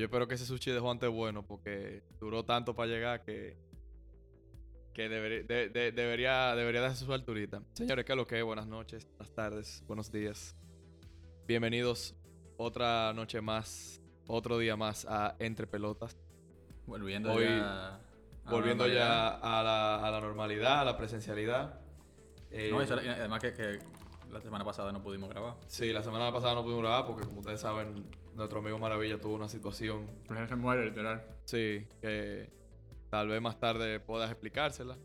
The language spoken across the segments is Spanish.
yo espero que ese sushi de Juan esté bueno porque duró tanto para llegar que, que debería, de- de- debería, debería darse su alturita. Señores, ¿qué es lo que es? Buenas noches, buenas tardes, buenos días. Bienvenidos otra noche más, otro día más a Entre Pelotas. Volviendo Hoy- ya. a la Volviendo ya a la, a la normalidad, a la presencialidad. Eh, No, sal- y además que, que la semana pasada no pudimos grabar. Sí, la semana pasada no pudimos grabar porque, como ustedes saben, nuestro amigo Maravilla tuvo una situación Pues se muere, literal. Sí, que tal vez más tarde puedas explicársela.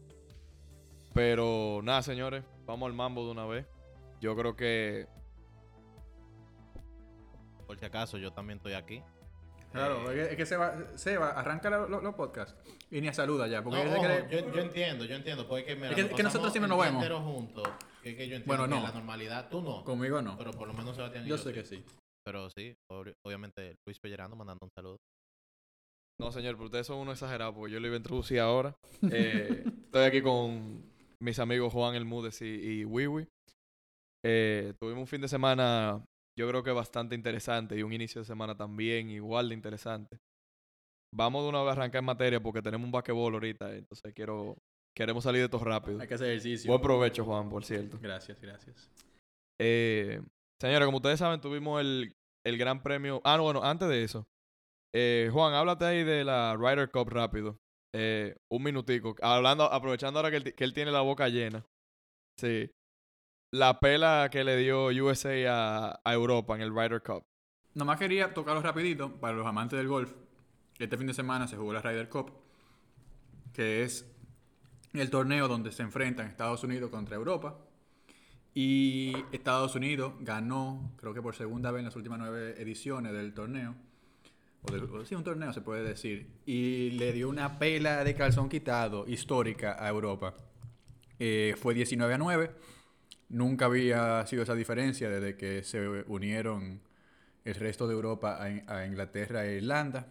Pero nada, señores, vamos al mambo de una vez. Yo creo que Por si acaso, yo también estoy aquí. Claro, Eh, es que, Seba, Seba arranca los lo, los podcasts y ni a saluda ya. Porque no, yo, yo entiendo, yo entiendo. Porque mira, Es que- que nosotros siempre nos vemos. juntos. Que, que yo entiendo Bueno, que no. la normalidad, tú no. Conmigo no. Pero por lo menos Sebastián y Yo yo, sé sí. que sí. Pero sí, obvi- obviamente Luis Pellerano mandando un saludo. No, señor, pero ustedes son unos exagerados porque yo lo iba a introducir ahora. Eh, estoy aquí con mis amigos Juan El Mudes y, y Wiwi. Eh, tuvimos un fin de semana, yo creo que bastante interesante y un inicio de semana también igual de interesante. Vamos de una vez a arrancar en materia porque tenemos un basquetbol ahorita, entonces quiero queremos salir de esto rápido. Hay que hacer ejercicio. Buen provecho, Juan, por cierto. Gracias, gracias. Eh, señores, como ustedes saben, tuvimos el, el gran premio. Ah, no, bueno, antes de eso. Eh, Juan, háblate ahí de la Ryder Cup rápido. Eh, un minutico. Hablando, aprovechando ahora que él, ti- que él tiene la boca llena. Sí. La pela que le dio USA a, a Europa en el Ryder Cup. Nomás quería tocarlo rapidito para los amantes del golf. Este fin de semana se jugó la Ryder Cup, que es el torneo donde se enfrentan Estados Unidos contra Europa. Y Estados Unidos ganó, creo que por segunda vez en las últimas nueve ediciones del torneo. O del, o sí, un torneo se puede decir. Y le dio una pela de calzón quitado histórica a Europa. Eh, fue 19 a 9. Nunca había sido esa diferencia desde que se unieron el resto de Europa a, a Inglaterra e Irlanda.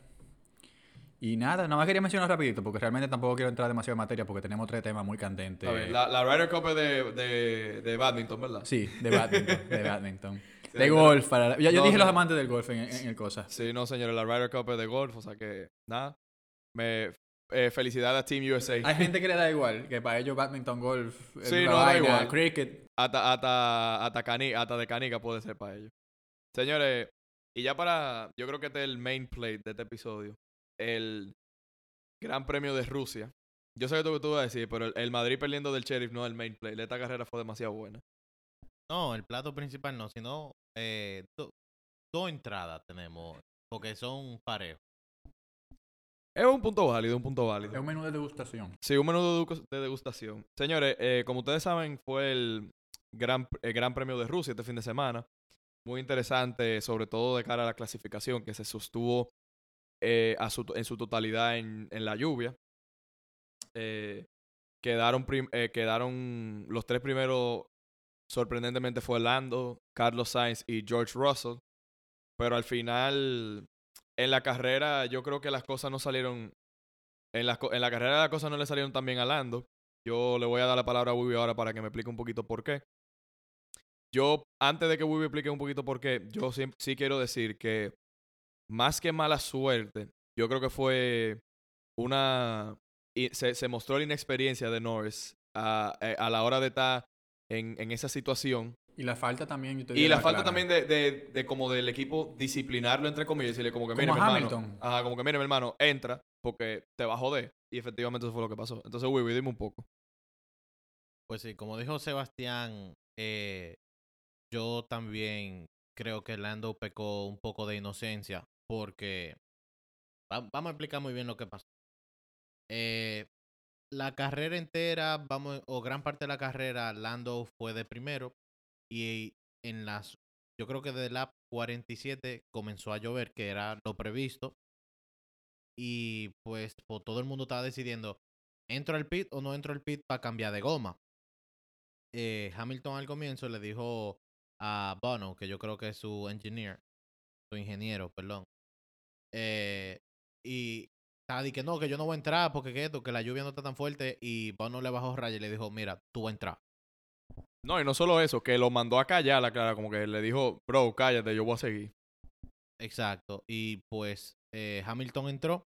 Y nada, nada más quería mencionar rapidito, porque realmente tampoco quiero entrar demasiado en materia, porque tenemos tres temas muy candentes. A ver, la, la Ryder Cup es de, de, de badminton, ¿verdad? Sí, de badminton. de badminton. Sí, de golf. Para, yo yo No, dije no. los amantes del golf en, en- el cosa. Sí, no, señores, la Ryder Cup es de golf, o sea que, nada. Me, eh, felicidades a Team USA. Hay gente que le da igual, que para ellos badminton, golf, Sí, no, da vaina, igual. cricket. hasta, hasta, hasta, cani- hasta de canica puede ser para ellos. Señores, y ya para, yo creo que este es el main plate de este episodio, el Gran Premio de Rusia. Yo sé que tú, tú vas a decir, pero el, el Madrid perdiendo del Sheriff no es el main plate. Esta carrera fue demasiado buena. No, el plato principal no, sino eh, do- dos entradas tenemos, porque son parejos. Es un punto válido, un punto válido. Es un menú de degustación. Sí, un menú de degustación. Señores, eh, como ustedes saben, fue el gran, el gran Premio de Rusia este fin de semana. Muy interesante, sobre todo de cara a la clasificación, que se sostuvo eh, en su totalidad en, la lluvia. Eh, eh, quedaron los tres primeros, sorprendentemente fue Lando, Carlos Sainz y George Russell. Pero al final, en la carrera, yo creo que las cosas no salieron en la, carrera las cosas no le salieron tan bien a Lando. Yo le voy a dar la palabra a Wibi ahora para que me explique un poquito por qué. Yo, antes de que Wibi explique un poquito por qué, yo sí quiero decir que más que mala suerte, yo creo que fue una... y se, se mostró la inexperiencia de Norris a, eh, a la hora de estar en, en esa situación. Y la falta también. yo te Y la la falta clara. también de, de, de como del equipo disciplinarlo, entre comillas, y decirle como que, Como mire, mi hermano, Hamilton. ajá, como que, mire, mi hermano, entra, porque te va a joder. Y efectivamente eso fue lo que pasó. Entonces, Wibi, dime un poco. Pues sí, como dijo Sebastián, eh, yo también creo que Lando pecó un poco de inocencia porque va- vamos a explicar muy bien lo que pasó. Eh, la carrera entera, vamos, o gran parte de la carrera, Lando fue de primero y en las, yo creo que de la 47 comenzó a llover, que era lo previsto. Y pues, pues, todo el mundo estaba decidiendo, ¿entro al pit o no entro al pit para cambiar de goma? eh, Hamilton al comienzo le dijo a Bono, que yo creo que es su engineer, su ingeniero, perdón. Eh, y estaba que no, que yo no voy a entrar porque que esto, que la lluvia no está tan fuerte. Y Bono le bajó raya y le dijo, mira, tú vas a entrar. No, y no solo eso, que lo mandó a callar, la clara, como que le dijo, bro, cállate, yo voy a seguir. Exacto. Y pues eh, Hamilton entró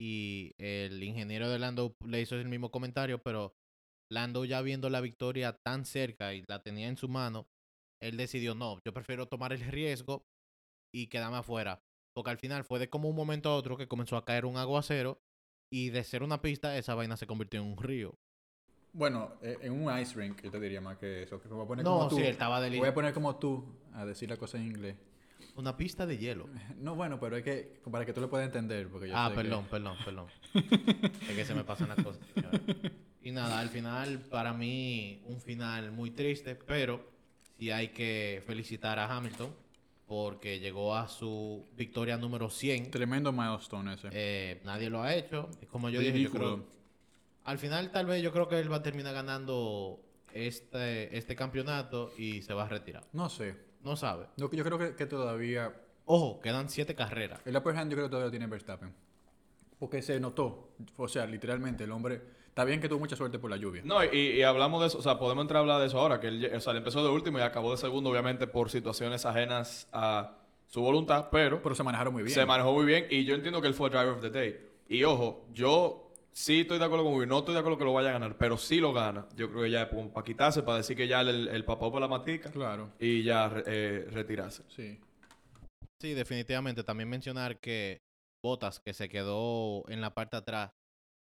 y el ingeniero de Lando le hizo el mismo comentario, pero Lando ya viendo la victoria tan cerca y la tenía en su mano, él decidió, no, yo prefiero tomar el riesgo y quedarme afuera. Porque al final fue de como un momento a otro que comenzó a caer un aguacero y de ser una pista, esa vaina se convirtió en un río. Bueno, eh, en un ice rink, yo te diría más que eso. Que voy a poner No, como tú. sí, él estaba Voy a poner como tú a decir la cosa en inglés. Una pista de hielo. No, bueno, pero es que para que tú lo puedas entender. Porque yo Ah, sé que- perdón, perdón, perdón. es que se me pasan las cosas. Y nada, al final, para mí, un final muy triste, pero sí hay que felicitar a Hamilton porque llegó a su victoria número 100. Tremendo milestone ese. Eh, nadie lo ha hecho. Como yo dije, yo Ridículo. creo, al final tal vez yo creo que él va a terminar ganando este, este campeonato y se va a retirar. No sé. No sabe. Yo, yo creo que, que todavía. Ojo, quedan siete carreras. El upper hand yo creo que todavía lo tiene Verstappen. Porque se notó. O sea, literalmente, el hombre. Está bien que tuvo mucha suerte por la lluvia. No, y, y hablamos de eso, o sea, podemos entrar a hablar de eso ahora, que él, o sea, él empezó de último y acabó de segundo, obviamente, por situaciones ajenas a su voluntad, pero Pero se manejaron muy bien. se manejó muy bien y yo entiendo que él fue el driver of the day. Y ojo, yo sí estoy de acuerdo con Will, no estoy de acuerdo que lo vaya a ganar, pero sí lo gana. Yo creo que ya es para quitarse, para decir que ya el, el papá por la matica Claro. y ya eh, retirarse. Sí. Sí, definitivamente. También mencionar que Bottas, que se quedó en la parte de atrás,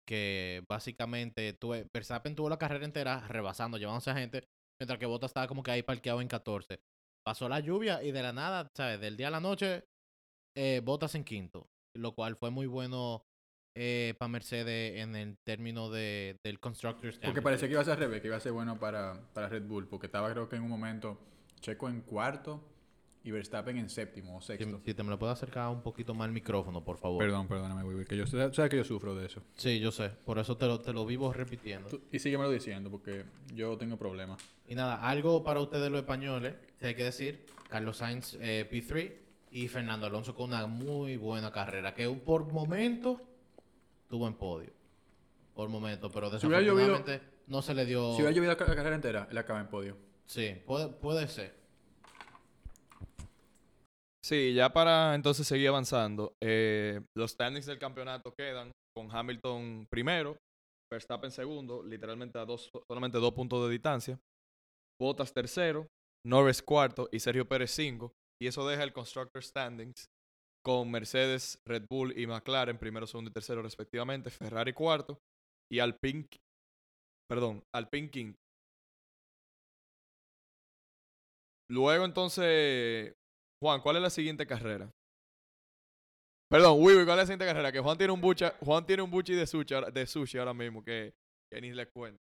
que básicamente tuve, Verstappen tuvo la carrera entera rebasando, llevándose a gente, mientras que Bottas estaba como que ahí parqueado en 14. Pasó la lluvia y de la nada, ¿sabes? Del día a la noche, eh, Bottas en quinto, lo cual fue muy bueno para Mercedes en el término de, del Constructors Porque parecía que iba a ser al revés, que iba a ser bueno para, para Red Bull. Porque estaba, creo que en un momento, Checo en cuarto y Verstappen en séptimo o Si, sexto. si te me lo puedo acercar un poquito más al micrófono, por favor. Perdón, perdóname, Wiwi, que yo sé sabes que yo sufro de eso. Sí, yo sé. Por eso te lo, te lo vivo repitiendo. Tú- y síguemelo diciendo, porque yo tengo problemas. Y nada, algo para ustedes los españoles, que hay que decir, Carlos Sainz eh, P3 y Fernando Alonso con una muy buena carrera, que por momento tuvo en podio. Por momento, pero Si hubiera llovido- desafortunadamente no se le dio... Si hubiera llovido la carrera entera, él acaba en podio. Sí, puede, puede ser. Sí, ya para entonces seguir avanzando, eh, los standings del campeonato quedan con Hamilton primero, Verstappen segundo, literalmente a dos, solamente dos puntos de distancia, Bottas tercero, Norris cuarto y Sergio Pérez cinco, y eso deja el Constructor Standings con Mercedes, Red Bull y McLaren primero, segundo y tercero respectivamente, Ferrari cuarto y Alpine, perdón, Alpine quinto. Luego entonces Juan, ¿cuál es la siguiente carrera? Perdón, Wiwi, ¿cuál es la siguiente carrera? Que Juan tiene un bucha, Juan tiene un buchi de sushi, de sushi ahora mismo que, que ni le cuento.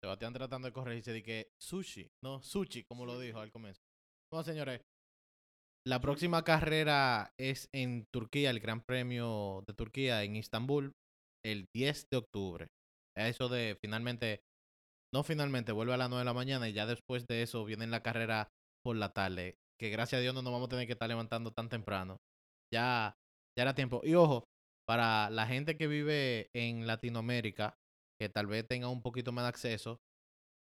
Sebastián tratando de corregirse de que sushi, no sushi, como lo dijo al comienzo. Bueno, señores, la próxima carrera es en Turquía, el Gran Premio de Turquía en Istambul, el 10 de octubre. Eso de finalmente, no finalmente, vuelve a las 9 de la mañana y ya después de eso viene la carrera por la tarde. Que gracias a Dios no nos vamos a tener que estar levantando tan temprano. Ya, ya era tiempo. Y ojo, para la gente que vive en Latinoamérica, que tal vez tenga un poquito más de acceso,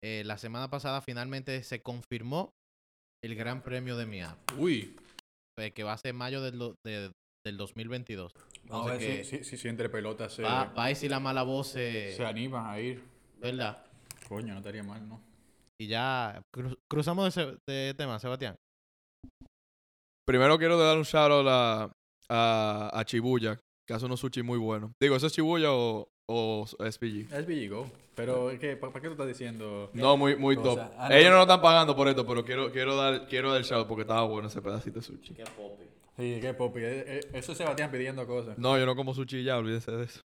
eh, la semana pasada finalmente se confirmó el Gran Premio de Miami, Uy. eh, que va a ser mayo del, de- del 2022. Vamos a ver si, si, si entre pelotas se, va, va a ir si la mala voz se... se anima a ir. ¿Verdad? Coño, no estaría mal, ¿no? Y ya cru- cruzamos de, ese- de tema, Sebastián. Primero quiero dar un shout out a, a, a Chibuya, que hace unos sushi muy buenos. Digo, ¿eso es Chibuya o, o SPG? Es Go. Pero, es que, ¿para qué tú estás diciendo? No, muy, muy top. Cosa. Ah. Ellos no nos están pagando por esto, pero quiero, quiero dar, quiero dar el shout porque estaba bueno ese pedacito de sushi. Sí, qué popi. Eh, eh, Eso es Sebastián pidiendo cosas. No, yo no como sushi ya, olvídense de eso.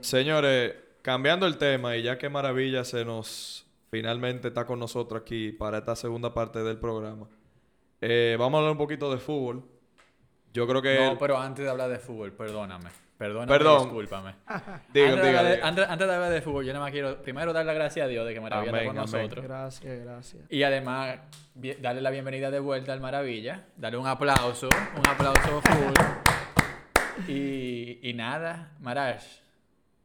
Señores, cambiando el tema y ya que Maravilla se nos finalmente está con nosotros aquí para esta segunda parte del programa, eh, vamos a hablar un poquito de fútbol. Yo creo que No, pero antes de hablar de fútbol, perdóname. Perdóname, Perdón. discúlpame. Diga, antes, hablar de, diga. antes- antes de hablar de fútbol, yo nada más quiero primero dar las gracias a Dios de que Maravilla está con amén. nosotros. Gracias, gracias. Y además, darle la bienvenida de vuelta al Maravilla. Darle un aplauso, un aplauso full. Y, y nada, Maraj.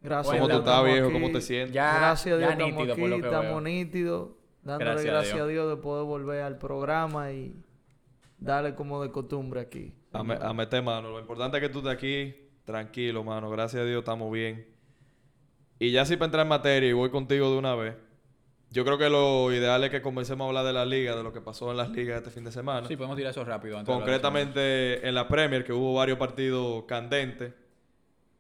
Gracias. ¿Cómo tú estás, viejo? aquí. ¿Cómo te sientes? Ya, gracias a Dios ya estamos nítido aquí, estamos nítidos. Dándole Gracias gracias, a Dios. a Dios de poder volver al programa y darle como de costumbre aquí. A, me- a meter mano. Lo importante es que tú estés aquí tranquilo, mano. Gracias a Dios estamos bien. Y ya sí para entrar en materia y voy contigo de una vez. Yo creo que lo ideal es que comencemos a hablar de la liga, de lo que pasó en las ligas este fin de semana. Sí, podemos tirar eso rápido. antes de hablar de eso. Concretamente en la Premier, que hubo varios partidos candentes.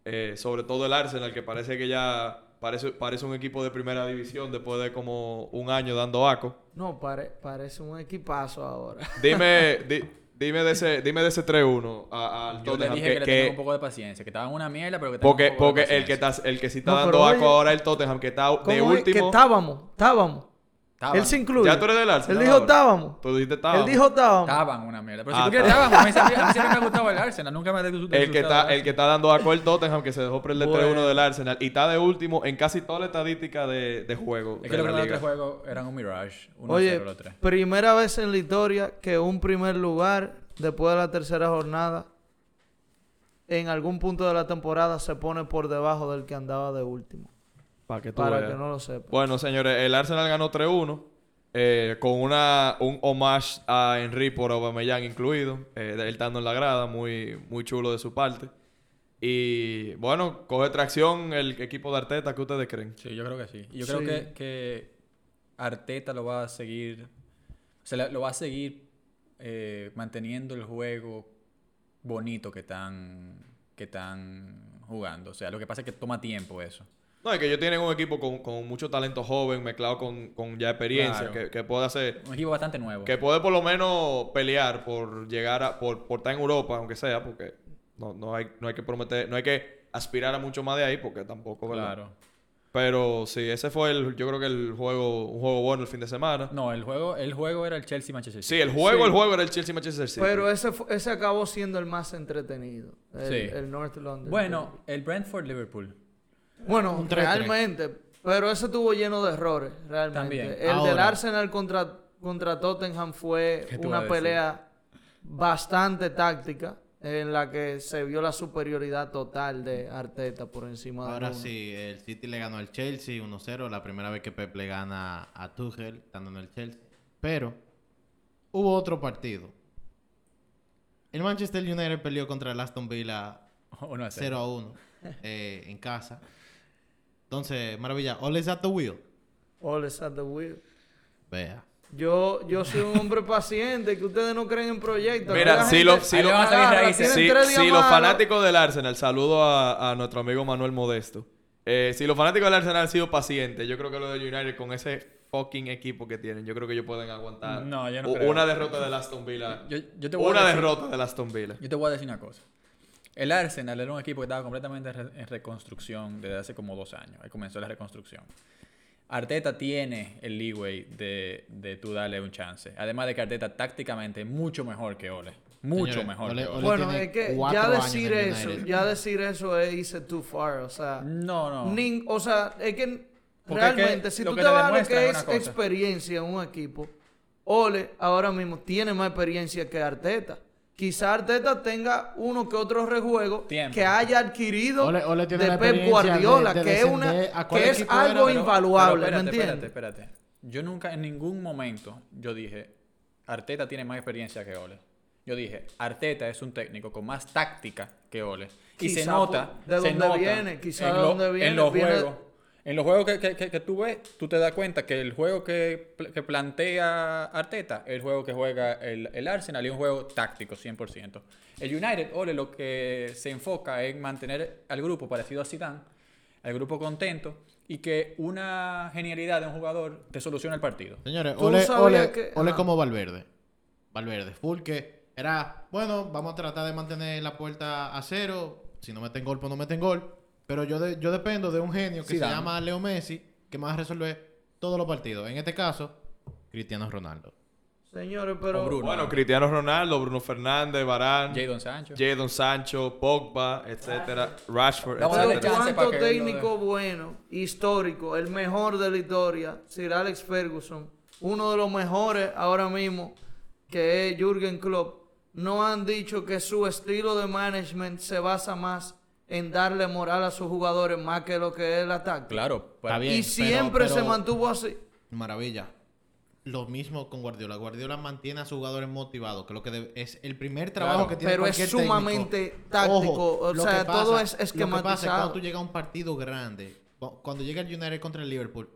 Eh, sobre todo el Arsenal, que parece que ya parece, parece un equipo de primera división después de como un año dando aco. No, pare- parece un equipazo ahora. Dime, di- dime de ese, dime de ese 3-1 a- al Yo dije que- que, le que- tenga un poco de paciencia, que estaba en una mierda, pero que porque un poco porque de el que, está, el que sí está No, dando aco ahora es el Tottenham, que está de ¿Cómo es? Que último. estábamos, estábamos. Él se incluye. Ya tú eres del Arsenal. Él dijo estábamos. Tú dijiste estábamos. Él dijo estábamos. estaban una mierda. Pero Ah, si tú quieres, está. estábamos. A mí, siempre- me ha gustado el Arsenal. Nunca me ha disgustado El que, está, el que está dando aco el Tottenham, que se dejó prender Bueno. 3-1 del Arsenal. Y está de último en casi toda la estadística de, de juego. Es de que los primeros tres juegos eran un Mirage. 1-0 Oye, los tres. primera vez en la historia que un primer lugar, después de la tercera jornada, en algún punto de la temporada se pone por debajo del que andaba de último. Para que tú Para veas. que no lo sepa. Bueno, señores, el Arsenal ganó 3-1 eh, con una, un homage a Henry por Aubameyang incluido, eh, él estando en la grada, muy, muy chulo de su parte. Y bueno, coge tracción el equipo de Arteta, ¿qué ustedes creen? Sí, yo creo que sí. Yo Sí. creo que, que Arteta lo va a seguir. Se la- lo va a seguir eh, manteniendo el juego bonito que están, que están jugando. O sea, lo que pasa es que toma tiempo eso. No, es que ellos tienen un equipo con, con mucho talento joven, mezclado con, con ya experiencia, Claro. que, que puede hacer, Un equipo bastante nuevo. que puede por lo menos pelear por llegar a, por, por estar en Europa, aunque sea, porque no, no hay, no hay que prometer, no hay que aspirar a mucho más de ahí, porque tampoco, ¿verdad? Claro. Pero sí, ese fue el, yo creo que el juego, un juego bueno el fin de semana. No, el juego, el juego era el Chelsea Manchester City. Sí, el juego, Sí. el juego era el Chelsea Manchester City. Pero ese, ese acabó siendo el más entretenido. El, Sí. el North London. Bueno, el Brentford Liverpool. Bueno, Un 3-3. realmente. Pero ese estuvo lleno de errores, realmente. También. El del. Arsenal contra, contra Tottenham fue ¿Qué tú vas a una pelea bastante táctica en la que se vio la superioridad total de Arteta por encima de Ahora sí, el City le ganó al Chelsea 1-0, la primera vez que Pep le gana a Tuchel estando en el Chelsea. Pero hubo otro partido. El Manchester United peleó contra el Aston Villa Uno a 0 a 1 eh, en casa. Entonces, maravilla, all is at the wheel. All is at the wheel. Vea. Yo, yo soy un hombre paciente, que ustedes no creen en proyectos. Mira, si lo- si lo- agarra, Si, los fanáticos del Arsenal, saludo a, a nuestro amigo Manuel Modesto. Eh, si los fanáticos del Arsenal han sido pacientes, yo creo que los de United con ese fucking equipo que tienen, yo creo que ellos pueden aguantar No, yo no creo. una derrota del Aston Villa. Yo, yo te voy una a decir, derrota del Aston Villa. Yo te voy a decir una cosa. El Arsenal era un equipo que estaba completamente en re- en reconstrucción desde hace como dos años. Ahí comenzó la reconstrucción. Arteta tiene el leeway de, de tú darle un chance. Además de que Arteta tácticamente es mucho mejor que Ole. Mucho Señores, mejor Ole- que Ole. Bueno, es que ya decir eso, United. ya decir eso es irse too far, o sea, No, no. nin- o sea, es que Porque es que realmente si tú te vas a lo que es es una cosa. experiencia en un equipo, Ole ahora mismo tiene más experiencia que Arteta. Quizá Arteta tenga uno que otro rejuego Tiempo. que haya adquirido Ole- Ole tiene de la Pep Guardiola, de- de que es una que era, algo pero- invaluable, Pero ¿me entiendes? espérate, espérate. Yo nunca, en ningún momento, yo dije, Arteta tiene más experiencia que Ole. Yo dije, Arteta es un técnico con más táctica que Ole. Y se nota. de se dónde nota viene, quizá en de lo- dónde viene, En los viene- juegos. En los juegos que, que, que- que tú ves, tú te das cuenta que el juego que, que plantea Arteta es el juego que juega el, el Arsenal y es un juego táctico 100%. El United, Ole, lo que se enfoca en mantener al grupo parecido a Zidane, al grupo contento y que una genialidad de un jugador te soluciona el partido. Señores, Ole, Ole, que- Ole como Valverde. Valverde, full que era, bueno, vamos a tratar de mantener la puerta a cero. Si no meten gol, pues no meten gol. Pero yo, de- yo dependo de un genio que Zidane. se llama Leo Messi, que más resuelve todos los partidos. En este caso, Cristiano Ronaldo. Señores, pero Bruno. Bueno, Cristiano Ronaldo, Bruno Fernández, Varane, Jadon Sancho. Jadon Sancho, Pogba, etcétera, Rashford, Vamos a darle etcétera. chance. ¿cuánto que lo técnico bueno, histórico, el mejor de la historia, Sir Alex Ferguson, uno de los mejores ahora mismo, que es Jürgen Klopp, no han dicho que su estilo de management se basa más en darle moral a sus jugadores más que lo que es el ataque? Claro. Está bien. y pero- siempre se mantuvo así. Maravilla. Lo mismo con Guardiola. Guardiola mantiene a sus jugadores motivados, que lo que debe- es el primer trabajo Claro, que tiene pero es técnico. sumamente táctico, o sea, que todo es Lo que pasa es esquematizado. cuando tú llegas a un partido grande, cu- cuando llega el United contra el Liverpool,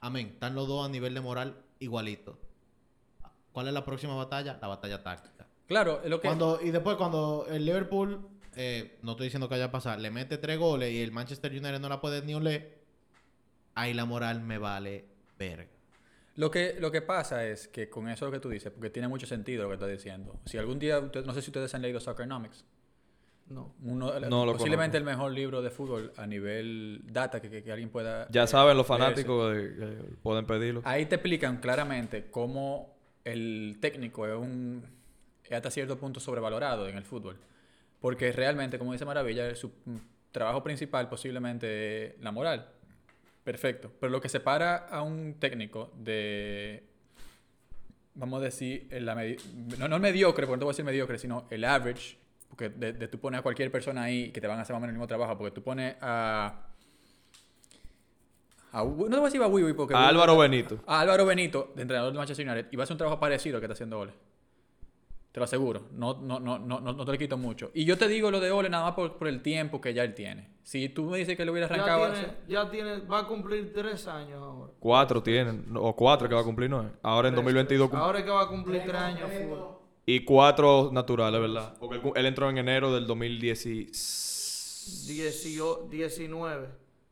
amén, están los dos a nivel de moral igualito. ¿Cuál es la próxima batalla? La batalla táctica. Claro, lo que. Cuando, y después cuando el Liverpool, eh, no estoy diciendo que vaya a pasar, le mete tres goles y el Manchester United no la puede ni oler, ahí la moral me vale verga. Lo que, lo que pasa es que con eso lo que tú dices, porque tiene mucho sentido lo que estás diciendo. Si algún día, usted- no sé si ustedes han leído Soccernomics, No. uno, No lo posiblemente el mejor libro de fútbol a nivel data que, que- que alguien pueda... Ya eh, saben los fanáticos de- pueden pedirlo. Ahí te explican claramente cómo el técnico es un es hasta cierto punto sobrevalorado en el fútbol. Porque realmente, como dice Maravilla, su trabajo principal posiblemente es la moral. Perfecto. Pero lo que separa a un técnico de, vamos a decir, la no, no el mediocre, porque no te voy a decir mediocre, sino el average, porque de, de tú pones a cualquier persona ahí que te van a hacer más o menos el mismo trabajo, porque tú pones a... no te voy a decir a Wiwi porque... A Álvaro Benito. a Álvaro Benito, de entrenador de Manchester United, y va a hacer un trabajo parecido al que está haciendo Ole. Te lo aseguro. No, no, no, no, no, no te lo quito mucho. Y yo te digo lo de Ole nada más por, por el tiempo que ya él tiene. Si tú me dices que le hubiera arrancado... Ya tiene, ya tiene, va a cumplir tres años ahora. Cuatro tienen, o cuatro que va a cumplir, ¿no? es? Ahora en 2022 cum- Ahora es que va a cumplir tres años. y cuatro naturales, ¿verdad? Porque él, entró en enero del 2016.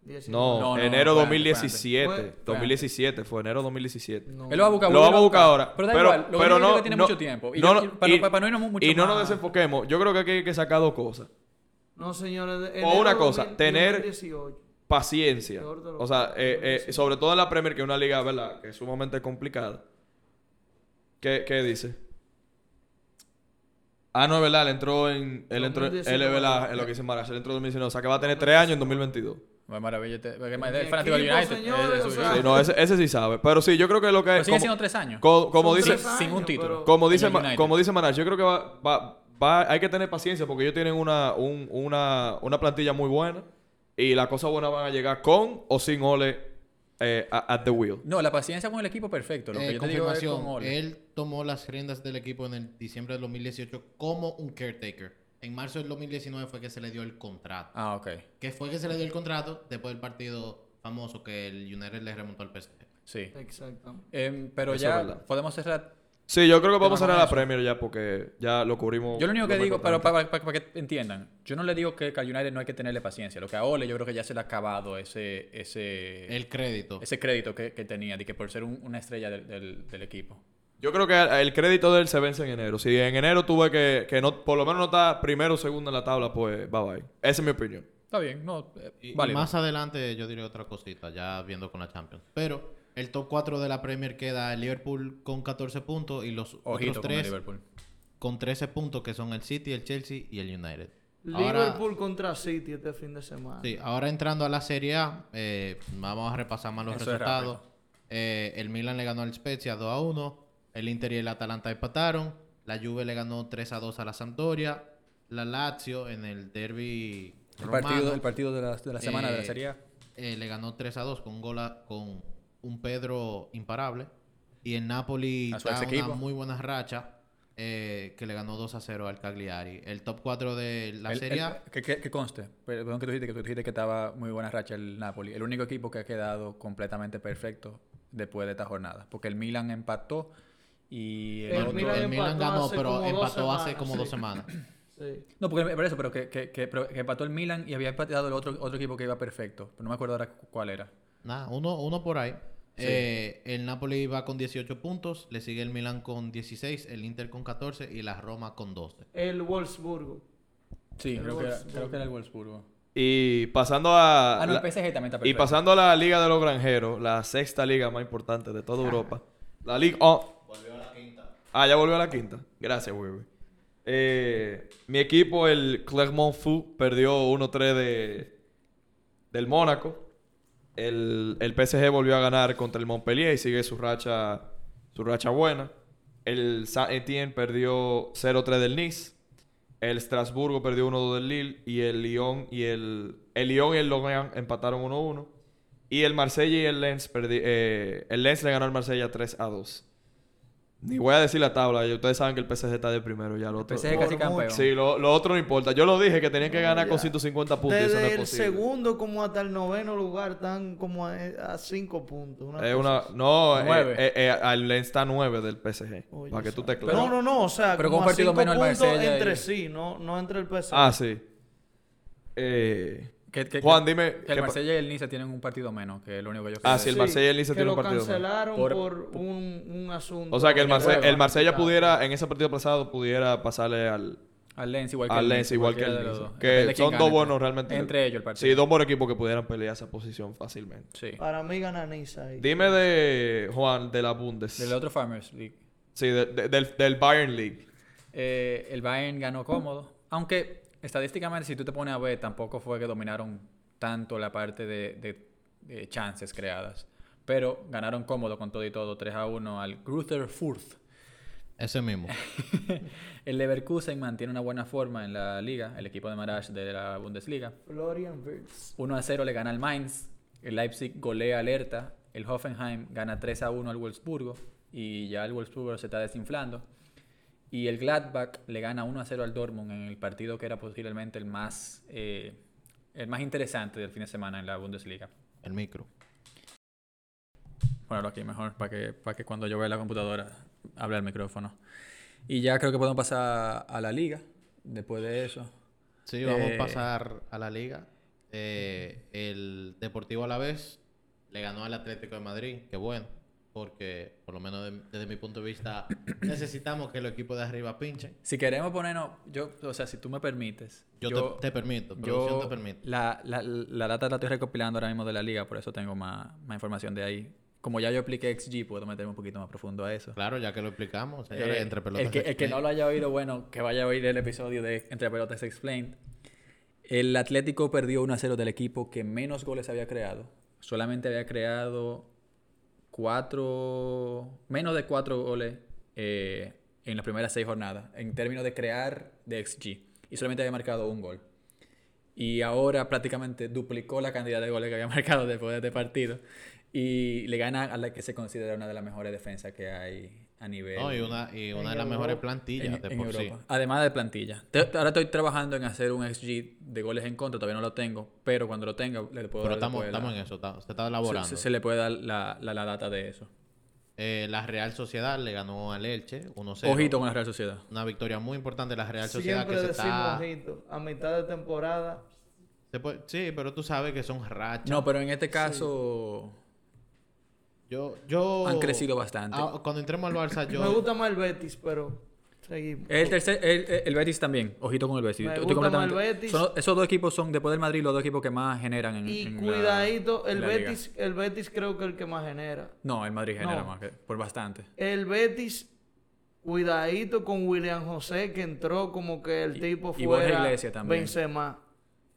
Diecio- 19. 19. No, No, no, enero espérate, 2017. espérate. Fue- 2017, fue enero 2017. No. Él lo va a buscar. Lo vamos a buscar ahora. Pero da pero, igual. Lo pero no, que tiene no- mucho tiempo. Y, no, yo- no, y para, y- para no irnos mucho y no nos desenfoquemos. Yo creo que aquí hay que sacar dos cosas. No, señores. O una cosa, 2000, tener- 2018. Paciencia. O sea, eh, eh, sobre todo en la Premier, que es una liga, ¿verdad? Que es sumamente complicada. ¿Qué, qué dice? Ah, no, es verdad, él entró en. Él entró. Él es 2019. verdad, es lo que dice Mara. Él entró en 2019. O sea, que va a tener tres años en 2022. Maravilla. es fanático del United. señores, es- es- Sí, no, ese, ese sí sabe. Pero sí, yo creo que lo que Pero es. sigue Como, siendo tres años. co- como dice. tres sin un años, título. Como dice, como dice Manash, yo creo que va, va, va- hay que tener paciencia porque ellos tienen una, un- una, una plantilla muy buena y las cosas buenas van a llegar con o sin Ole eh, at the wheel. No, la paciencia con el equipo perfecto. Lo que Eh, yo te digo es confirmación, con Ole. él tomó las riendas del equipo en el diciembre del 2018 como un caretaker. En marzo del 2019 fue que se le dio el contrato. Ah, ok. Que fue que se le dio el contrato después del partido famoso que el United le remontó al PSG. Sí. Exactamente. Em, pero Eso ya podemos cerrar. Sí, yo creo que vamos a cerrar la. Premier ya porque ya lo cubrimos. Yo lo único que digo, pero para, para- para que entiendan, yo no le digo que al United no hay que tenerle paciencia. Lo que a Ole yo creo que ya se le ha acabado ese, ese, El crédito. ese crédito que, que tenía de que por ser un- una estrella del, del- del equipo. Yo creo que el crédito de él se vence en enero. Si en enero tuve que, que no, por lo menos no está primero o segundo en la tabla, pues bye bye. Esa es mi opinión. Está bien, no, eh, Y, y válido. más adelante yo diré otra cosita, ya viendo con la Champions. Pero el top 4 de la Premier queda el Liverpool con 14 puntos y los Ojito otros con el 3 Liverpool. con 13 puntos que son el City, el Chelsea y el United. Ahora- Liverpool contra City este fin de semana. Sí, ahora entrando a la Serie A, eh, vamos a repasar más los Eso resultados. Eh, el Milan le ganó al Spezia 2 a 1. El Inter y el Atalanta empataron. La Juve le ganó 3 a 2 a la Sampdoria. La Lazio en el derby El partido, el partido de la, de la semana de la Eh, Serie A. eh, le ganó 3 a 2 con un gol a- con un Pedro imparable. Y el Napoli está en una muy buena racha eh, que le ganó 2 a 0 al Cagliari. El top 4 de la El- Serie el- A. que, que- que conste, perdón que tú dijiste que tú dijiste que estaba muy buena racha el Napoli. El único equipo que ha quedado completamente perfecto después de esta jornada. Porque el Milan empató y el, El otro- Milan el Milan ganó, hace pero empató hace como sí. dos semanas. Sí. No, porque por eso, pero que, que, que- pero que empató el Milan y había empatado el otro, otro equipo que iba perfecto. Pero no me acuerdo ahora cu- cuál era. Nada, uno, uno por ahí. Eh, el Napoli va con 18 puntos, le sigue el Milan con 16, el Inter con 14 y la Roma con 12. El Wolfsburgo. Sí, El creo que, era, Wolfsburgo. creo que era el Wolfsburgo. Y pasando a. Ah, no, la- el PSG también está y pasando a la Liga de los Granjeros, la sexta liga más importante de toda Europa. La Liga. oh, Ah, ya volvió a la quinta. Gracias, Weber. Eh, mi equipo, el Clermont Foot, perdió 1-3 de, del Mónaco. El, el PSG volvió a ganar contra el Montpellier y sigue su racha, su racha buena. El Saint-Etienne perdió 0-3 del Nice. El Strasburgo perdió 1-2 del Lille. Y el Lyon y el... El Lyon y el Lorient empataron 1-1. Y el Marsella y el Lens perdi- eh, el Lens le ganó al Marsella 3 a 2. Ni voy a decir la tabla, ya ustedes saben que el PSG está de primero ya. Lo otro, PSG casi campeón. Sí, lo, lo otro no importa. Yo lo dije que tenían que ganar con ya. 150 puntos. y eso no Desde es el posible. segundo como hasta el noveno lugar están como a, a cinco puntos. una una, no, eh, Nueve. eh, eh, está 9 del PSG. Oye, para que tú te claves. No, no, no, o sea, Pero como a partido cinco menos el puntos Marsella entre y- sí, no, no entre el PSG. Ah, sí. Eh, Que- que- Juan, que- dime. Que ¿qué el Marsella y el Nice tienen un partido menos, que es lo único que yo Ah, sí, el Marsella y el que tienen lo un partido menos. cancelaron Por- por, un, un asunto. O sea que el, Marse- Marsella pudiera, en ese partido pasado, pudiera pasarle al, Al Lens igual que al el Lens igual que el dos. Que son dos buenos entre- realmente. Entre ellos el partido. Sí, dos buenos equipos que pudieran pelear esa posición fácilmente. Sí. Para mí gana Nice ahí. Dime de Juan, de la Bundes. Del otro Farmers League. Sí, de- de- del, del Bayern League. Eh, el Bayern ganó cómodo. Aunque estadísticamente, si tú te pones a ver, tampoco fue que dominaron tanto la parte de, de- de chances creadas. Pero ganaron cómodo con todo y todo, 3 a 1 al Gruther Fürth. Ese mismo. El Leverkusen mantiene una buena forma en la liga, el equipo de Marash de la Bundesliga. Florian Wirtz. 1 a 0 le gana al Mainz. El Leipzig golea al Hertha. El Hoffenheim gana 3 a 1 al Wolfsburgo. Y ya el Wolfsburgo se está desinflando. Y el Gladbach le gana 1 a 0 al Dortmund en el partido que era posiblemente el más, eh, el más interesante del fin de semana en la Bundesliga. El micro. Ponerlo aquí mejor para que, para que cuando yo vea la computadora hable al micrófono. Y ya creo que podemos pasar a la liga después de eso. Sí, vamos Eh, a pasar a la liga. Eh, el Deportivo Alavés le ganó al Atlético de Madrid. Qué bueno. Porque, por lo menos de- desde mi punto de vista, necesitamos que los equipos de arriba pinchen. Si queremos ponernos, yo, o sea, si tú me permites, Yo, te, te permito, producción Yo, te permite. La, la, la data la estoy recopilando ahora mismo de la liga, por eso tengo más, más información de ahí. Como ya yo expliqué XG, puedo meterme un poquito más profundo a eso. Claro, ya que lo explicamos, señores, Eh, entre pelotas. el, que, el que no lo haya oído, bueno, que vaya a oír el episodio de Entre Pelotas Explained. El Atlético perdió 1 a 0 del equipo que menos goles había creado. Solamente había creado cuatro, menos de cuatro goles eh, en las primeras seis jornadas, en términos de crear de XG. Y solamente había marcado un gol. Y ahora prácticamente duplicó la cantidad de goles que había marcado después de este partido. Y le gana a la que se considera una de las mejores defensas que hay a nivel. No, y una, y una de las mejores plantillas en, de en por sí. Europa. Además de plantilla. Te- ahora estoy trabajando en hacer un XG de goles en contra, todavía no lo tengo, pero cuando lo tenga le puedo Pero dar estamos, después estamos la- en eso, está- se está elaborando. Se, se le puede dar la, la- la data de eso. Eh, la Real Sociedad le ganó al Elche 1-0. Ojito con la Real Sociedad. Una victoria muy importante de la Real Sociedad Siempre que se está... ojito. A mitad de temporada. se puede- sí, pero tú sabes que son rachas. No, pero en este caso Yo, yo... han crecido bastante. Ah, cuando entremos al Barça, yo... Me gusta más el Betis, pero seguimos. El, tercer, el, el- Betis también. Ojito con el Betis. Me Estoy gusta más el completamente- Betis. son- esos dos equipos son, después del Madrid, los dos equipos que más generan en, Y en la- cuidadito, en el la liga. Betis, el Betis creo que es el que más genera. No, el Madrid genera No. más que por bastante. El Betis, cuidadito con William José, que entró como que el Y- tipo y Borja fuera Iglesias también. Benzema.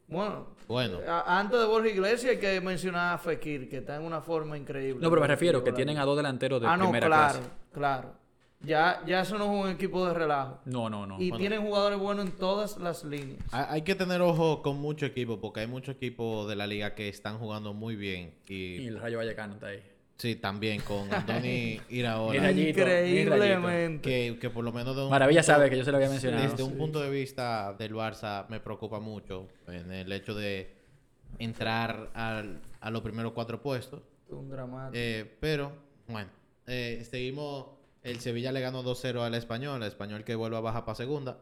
Bueno, Bueno. antes de Borja Iglesias hay que mencionar a Fekir, que está en una forma increíble. No, pero me refiero que tienen a dos delanteros de Ah, no, primera claro, clase. claro. Ya, ya eso no es un equipo de relajo. No, no, no. y bueno. tienen jugadores buenos en todas las líneas. Hay, hay que tener ojo con mucho equipo, porque hay muchos equipos de la liga que están jugando muy bien. Y Y el Rayo Vallecano está ahí. Sí, también con Anthony Mira Iraola. Increíblemente. Que, que por lo menos de un Maravilla punto- sabe que yo se lo había mencionado. Desde un punto de vista del Barça me preocupa mucho en el hecho de entrar al- a los primeros cuatro puestos. Un dramático. Eh, pero, bueno, eh, seguimos. El Sevilla le ganó 2-0 al Español, el Español que vuelve a bajar para segunda.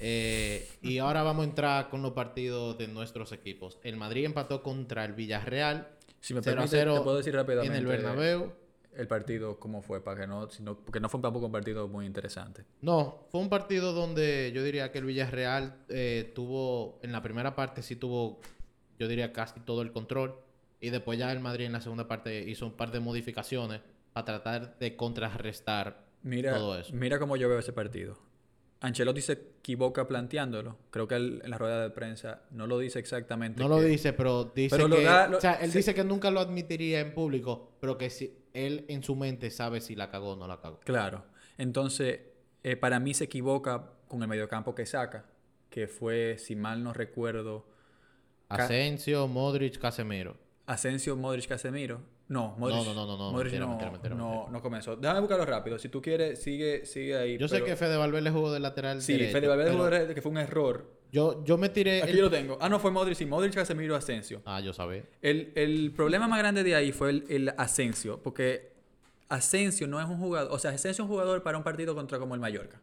Eh, y ahora vamos a entrar con los partidos de nuestros equipos. El Madrid empató contra el Villarreal Si me 0 a permite, 0 te puedo decir rápidamente en el Bernabéu. el partido cómo fue, para que no, sino, porque no fue tampoco un partido muy interesante. No, fue un partido donde yo diría que el Villarreal eh, tuvo, en la primera parte sí tuvo, yo diría casi todo el control. Y después ya el Madrid en la segunda parte hizo un par de modificaciones para tratar de contrarrestar Mira, todo eso. mira cómo yo veo ese partido. Ancelotti se equivoca planteándolo. Creo que él en la rueda de prensa no lo dice exactamente. No lo dice, pero dice Pero lo que... da- lo- o sea, él dice que nunca lo admitiría en público, pero que si él en su mente sabe si la cagó o no la cagó. Claro. Entonces, eh, para mí se equivoca con el mediocampo que saca, que fue, si mal no recuerdo, Asensio, Modric, Casemiro. Asensio, Modric, Casemiro. No, Modric. no, no, no, no, Modric mentira, no, mentira, mentira, no, no comenzó. Déjame buscarlo rápido. Si tú quieres, sigue, sigue ahí. Yo sé que Fede Valverde jugó de lateral Sí, derecho, Fede Valverde jugó de- que fue un error. Yo, yo me tiré... Aquí el- yo lo tengo. Ah, no, fue Modric, sí. Modric, Casemiro, Asensio. Ah, yo sabía. El, el problema más grande de ahí fue el, el Asensio, porque Asensio no es un jugador, o sea, Asensio es un jugador para un partido contra como el Mallorca,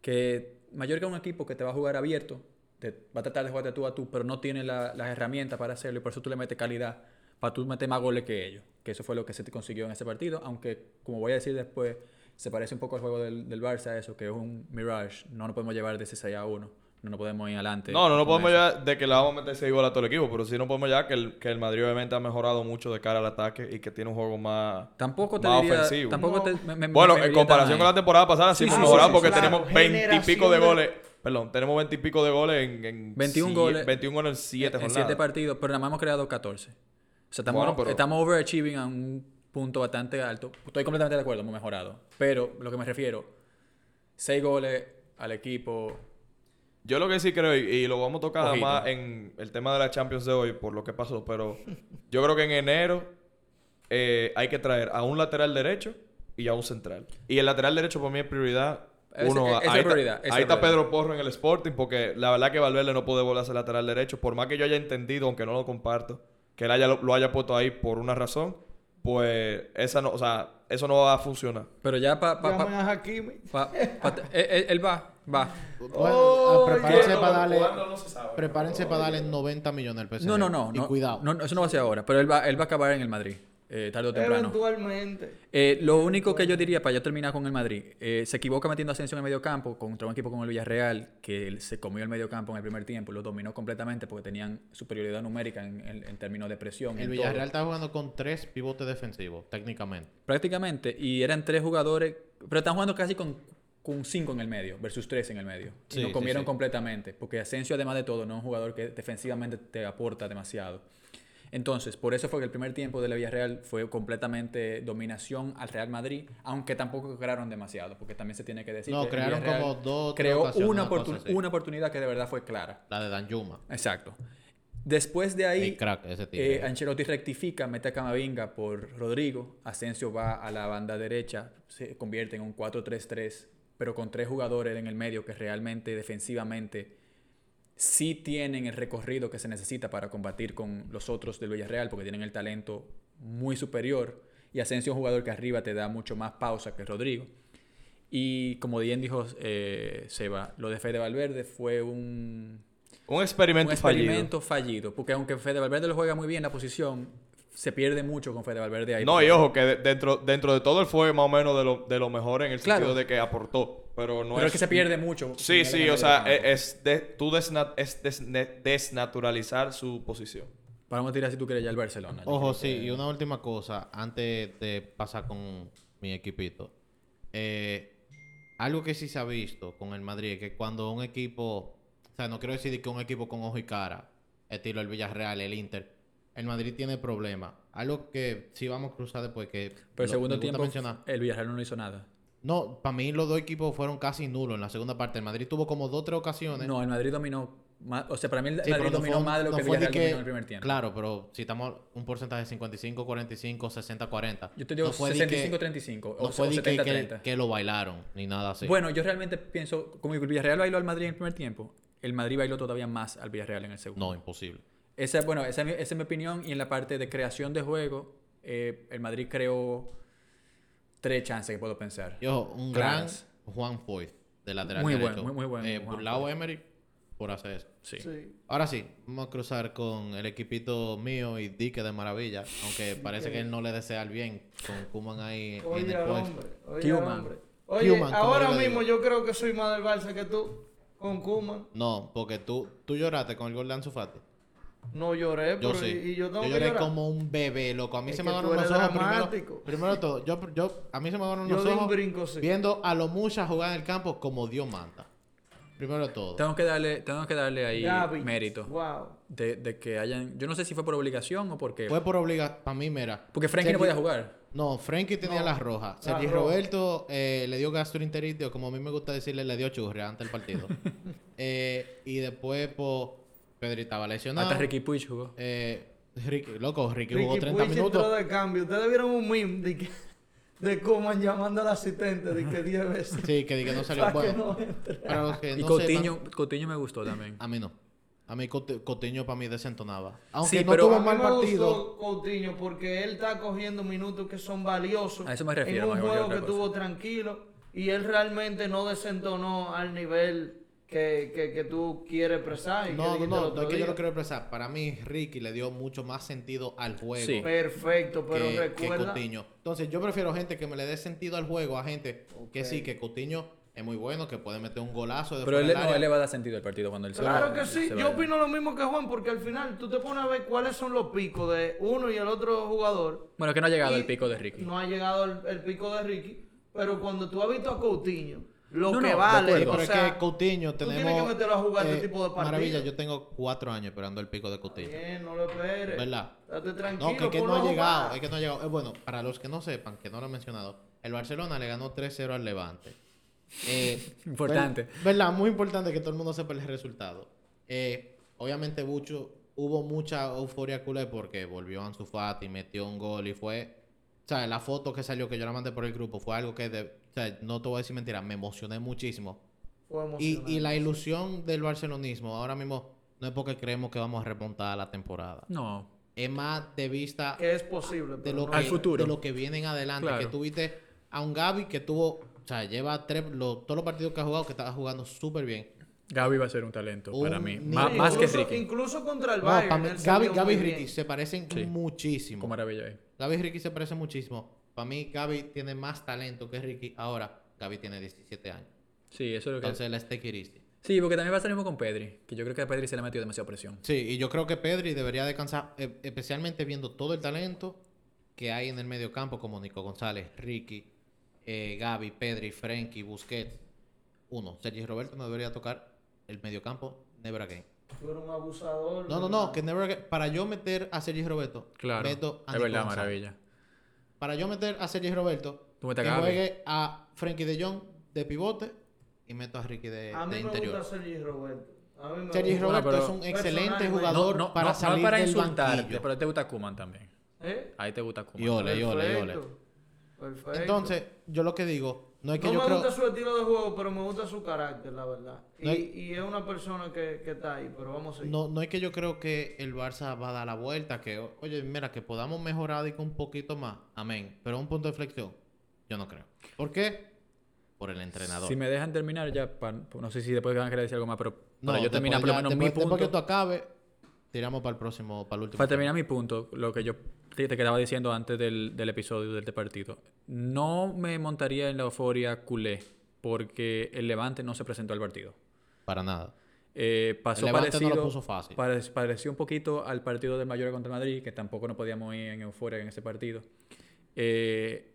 que Mallorca es un equipo que te va a jugar abierto, te va a tratar de jugarte tú a tú, pero no tiene la- las herramientas para hacerlo y por eso tú le metes calidad para tú meter más goles que ellos, que eso fue lo que se te consiguió en ese partido, aunque como voy a decir después, se parece un poco al juego del, del Barça, eso, que es un Mirage, no nos podemos llevar de ese 6 a 1, no nos podemos ir adelante. No, no, no podemos eso. ya de que le vamos a meter 6 goles a todo el equipo, pero sí no podemos ya que el, que el Madrid obviamente ha mejorado mucho de cara al ataque y que tiene un juego más... Tampoco te Más diría, ofensivo. tampoco No. te, me- me- Bueno, me en comparación con la temporada pasada, sí, Sí, hemos sí, mejorado sí, porque claro. tenemos 20 y pico de goles. Perdón, tenemos 20 y pico de goles en, en 21 sie- goles 21 goles en 7 en jornadas. 7 partidos, pero nada más hemos creado 14. O sea, estamos, pero- estamos overachieving a un punto bastante alto. Estoy completamente de acuerdo, hemos mejorado. Pero lo que me refiero, 6 goles al equipo. Yo lo que sí creo, y, y lo vamos a tocar Ojito. más en el tema de la Champions de hoy, por lo que pasó, pero yo creo que en enero eh, hay que traer a un lateral derecho y a un central. Y el lateral derecho para mí es prioridad. Uno, es ahí, está- prioridad, esa ahí es está. Pedro Porro en el Sporting, porque la verdad que Valverde no puede volver a ser lateral derecho, por más que yo haya entendido, aunque no lo comparto, que él haya, lo haya puesto ahí por una razón, pues esa no, o sea, eso no va a funcionar. Pero ya para... Pa, pa- pa- pa- él, él- él va, va. Oh, ah, prepárense para darle... Prepárense para darle 90 millones al PSG. No, no, no. Y no, cuidado. No, no, eso no va a ser ahora. Pero él va, él va a acabar en el Madrid. Eh, tarde o temprano. Eventualmente. Eh, lo único que yo diría para ya terminar con el Madrid, eh, se equivoca metiendo a Asensio en el medio campo contra un equipo como el Villarreal, que se comió el medio campo en el primer tiempo, lo dominó completamente porque tenían superioridad numérica en, en- en términos de presión. El Villarreal todo. está jugando con tres pivotes defensivos, técnicamente. Prácticamente, y eran tres jugadores, pero están jugando casi con, con cinco en el medio, versus tres en el medio. Y sí, comieron sí. completamente, porque Asensio, además de todo, no es un jugador que defensivamente te aporta demasiado. Entonces, por eso fue que el primer tiempo de la Villarreal fue completamente dominación al Real Madrid, aunque tampoco crearon demasiado, porque también se tiene que decir No, que crearon Villarreal como dos, creó una, cosa oportunidad que de verdad fue clara. La de Danjuma. Exacto. Después de ahí, crack, ese eh, Ancelotti rectifica, mete a Camavinga por Rodrigo. Asensio va a la banda derecha, se convierte en un 4-3-3, pero con tres jugadores en el medio que realmente defensivamente sí tienen el recorrido que se necesita para combatir con los otros del Villarreal, porque tienen el talento muy superior. Y Asensio es un jugador que arriba te da mucho más pausa que Rodrigo. Y como bien dijo eh, Seba, lo de Fede Valverde fue un, Un experimento, un experimento fallido. Porque aunque Fede Valverde lo juega muy bien la posición, se pierde mucho con Fede Valverde ahí. No, porque- y ojo, que de- dentro, dentro de todo él fue más o menos de lo, de lo mejor en el Claro. sentido de que aportó. Pero no Pero es que se pierde mucho. Sí, sí, o sea, es, es de, tú desna- es desne- desnaturalizar su posición. Vamos a tirar si tú quieres ya el Barcelona. Ojo, sí, que- y una última cosa, antes de pasar con mi equipito. Eh, algo que sí se ha visto con el Madrid, que cuando un equipo, o sea, no quiero decir que un equipo con ojo y cara, estilo el Villarreal, el Inter, el Madrid tiene problemas. Algo que sí vamos a cruzar después, que Pero el segundo tiempo, mencionar. el Villarreal no hizo nada. No, para mí los dos equipos fueron casi nulos en la segunda parte. El Madrid tuvo como dos o tres ocasiones. No, el Madrid dominó más. O sea, para mí el Sí, Madrid no dominó fue más de lo no que el Villarreal que- dominó en el primer tiempo. Claro, pero si estamos un porcentaje de 55, 45, 60, 40. Yo te digo no fue de que- 65-35 No o, fue o de que, que, 70-30. que lo bailaron, ni nada así. Bueno, yo realmente pienso, como el Villarreal bailó al Madrid en el primer tiempo, el Madrid bailó todavía más al Villarreal en el segundo. No, imposible. Esa, bueno, esa, es mi- esa es mi opinión. Y en la parte de creación de juego, eh, el Madrid creó tres chances que puedo pensar. Y ojo, un Claras. gran Juan Foyt de lateral Muy derecho. bueno, muy- muy bueno, Eh, Foyt. Emery por hacer eso. Sí. Sí. Ahora sí, vamos a cruzar con el equipito mío y Dique de Maravilla. Aunque parece que él no le desea el bien con Kuman ahí en Oye el puesto. Koeman, como ahora yo mismo yo creo que soy más del Barça que tú. Con Kuman. No, porque tú, tú lloraste con el gol de Ansu Fati. No lloré, Yo pero sí. y, y yo tengo Yo lloré como un bebé, loco. A mí Es se me agarraron los ojos primero. Primero de todo, yo, yo, a mí se me agarraron Yo los ojos brinco, sí. viendo a los muchas jugar en el campo como Dios manda. Primero de todo. Tengo que darle, tengo que darle ahí Gaby. mérito. Wow. De, de que hayan. Yo no sé si fue por obligación o porque. Fue por obligación. Para mí, mira. porque Frankie no podía jugar. No, Frankie tenía No, las rojas. las Sergi rojas. Roberto eh, le dio gastroenteritis, o como a mí me gusta decirle, le dio churria antes del partido. Eh, y después, pues, Pedri estaba lesionado. Hasta Ricky Puig jugó. Eh, Ricky, loco, Ricky, Ricky jugó 30 Puig entró minutos. de cambio. Ustedes vieron un meme de que de Coman llamando al asistente de que 10 veces. Sí, que, di que no salió. que Bueno, no para los que y no Coutinho, sepan, Coutinho me gustó también. a mí no. A mí Coutinho para mí desentonaba. Aunque Sí, no pero tuvo A un mí mal me partido. gustó Coutinho porque él está cogiendo minutos que son valiosos. A eso me refiero, En un juego que cosa. tuvo tranquilo y él realmente no desentonó al nivel que, que, que tú quieres expresar. y que No, no, no, es que yo lo quiero expresar. Para mí, Ricky le dio mucho más sentido al juego Sí. Perfecto, pero que, que recuerda. Coutinho. Entonces, yo prefiero gente que me le dé sentido al juego a gente que sí, que Coutinho es muy bueno, que puede meter un golazo de Pero él, no, él le va a dar sentido al partido cuando él se Claro va- que sí, yo opino lo mismo que Juan, porque al final tú te pones a ver cuáles son los picos de uno y el otro jugador. Bueno, que no ha llegado el pico de Ricky. No ha llegado el, el pico de Ricky, pero cuando tú has visto a Coutinho, lo No, que no, vale, o Pero sea, es que Coutinho tú tenemos... tienes que meterlo a jugar este eh, tipo de partidos. Maravilla, yo tengo cuatro años esperando el pico de Coutinho. Bien, no lo esperes. ¿Verdad? Date tranquilo. No, que, que no ha a llegado, es que no ha llegado. Eh, bueno, para los que no sepan, que no lo he mencionado, el Barcelona le ganó 3-0 al Levante. Eh, Importante. ver- ¿Verdad? Muy importante que todo el mundo sepa el resultado. Eh, obviamente, hubo mucha euforia culé porque volvió Ansu Fati, metió un gol y fue... O sea, la foto que salió, que yo la mandé por el grupo, fue algo que, de- o sea, no te voy a decir mentira, me emocioné muchísimo. Fue Y, y la ilusión del barcelonismo ahora mismo no es porque creemos que vamos a remontar la temporada. No. Es más de vista Que es posible. de lo, no que, Al futuro. de lo que vienen adelante. Claro. Que tuviste a un Gaby que tuvo, o sea, lleva tres, lo- todos los partidos que ha jugado, que estaba jugando súper bien. Gaby va a ser un talento Un para mí. más que incluso, Ricky. Incluso contra el Bayern. Gaby, vio Gaby y Ricky bien. se parecen Sí. muchísimo. Con maravilla ahí. Gaby y Ricky se parecen muchísimo. Para mí, Gaby tiene más talento que Ricky. Ahora, Gaby tiene 17 años. Sí, eso es lo que. Entonces, él es take it easy. Sí, porque también va a ser lo mismo con Pedri. Que yo creo que a Pedri se le ha metido demasiada presión. Sí, y yo creo que Pedri debería descansar, eh, especialmente viendo todo el talento que hay en el medio campo, como Nico González, Ricky, eh, Gaby, Pedri, Frenkie, Busquets. Uno, Sergi Roberto no debería tocar el medio campo, never again. Tú eres un abusador. No, no, no, que never again. Para yo meter a Sergi Roberto, Claro. meto a es Nico verdad, González. maravilla. Para yo meter a Sergi Roberto, Tú que a juegue a Frenkie de Jong de pivote y meto a Ricky de, A mí de me interior. gusta Sergi Roberto. A mí me Sergi gusta. Roberto es un excelente jugador No, no, para no, salir no para del insultarte, banquillo. pero te gusta Kuman también. ¿Eh? Ahí te gusta Kuman. Y ole, y ole, y ole. Entonces, yo lo que digo, no es que no yo me creo... gusta su estilo de juego, pero me gusta su carácter, la verdad. Y, No hay- y es una persona que, que está ahí, pero vamos a seguir. No, no es que yo creo que el Barça va a dar la vuelta, que, oye, mira, que podamos mejorar y con un poquito más. Amén. Pero un punto de flexión, yo no creo. ¿Por qué? Por el entrenador. Si me dejan terminar ya, pa- no sé si después van a querer decir algo más, pero no, para yo terminar por lo menos después, mi punto. después que tú acabes, tiramos para el próximo, para el último. Para terminar mi punto, lo que yo te, te quedaba diciendo antes del, del episodio del partido, no me montaría en la euforia culé porque el Levante no se presentó al partido. Para nada. Eh, pasó El Levante no lo parecido, puso fácil. pare- pareció un poquito al partido del Mallorca contra Madrid, que tampoco nos podíamos ir en euforia en ese partido. Eh,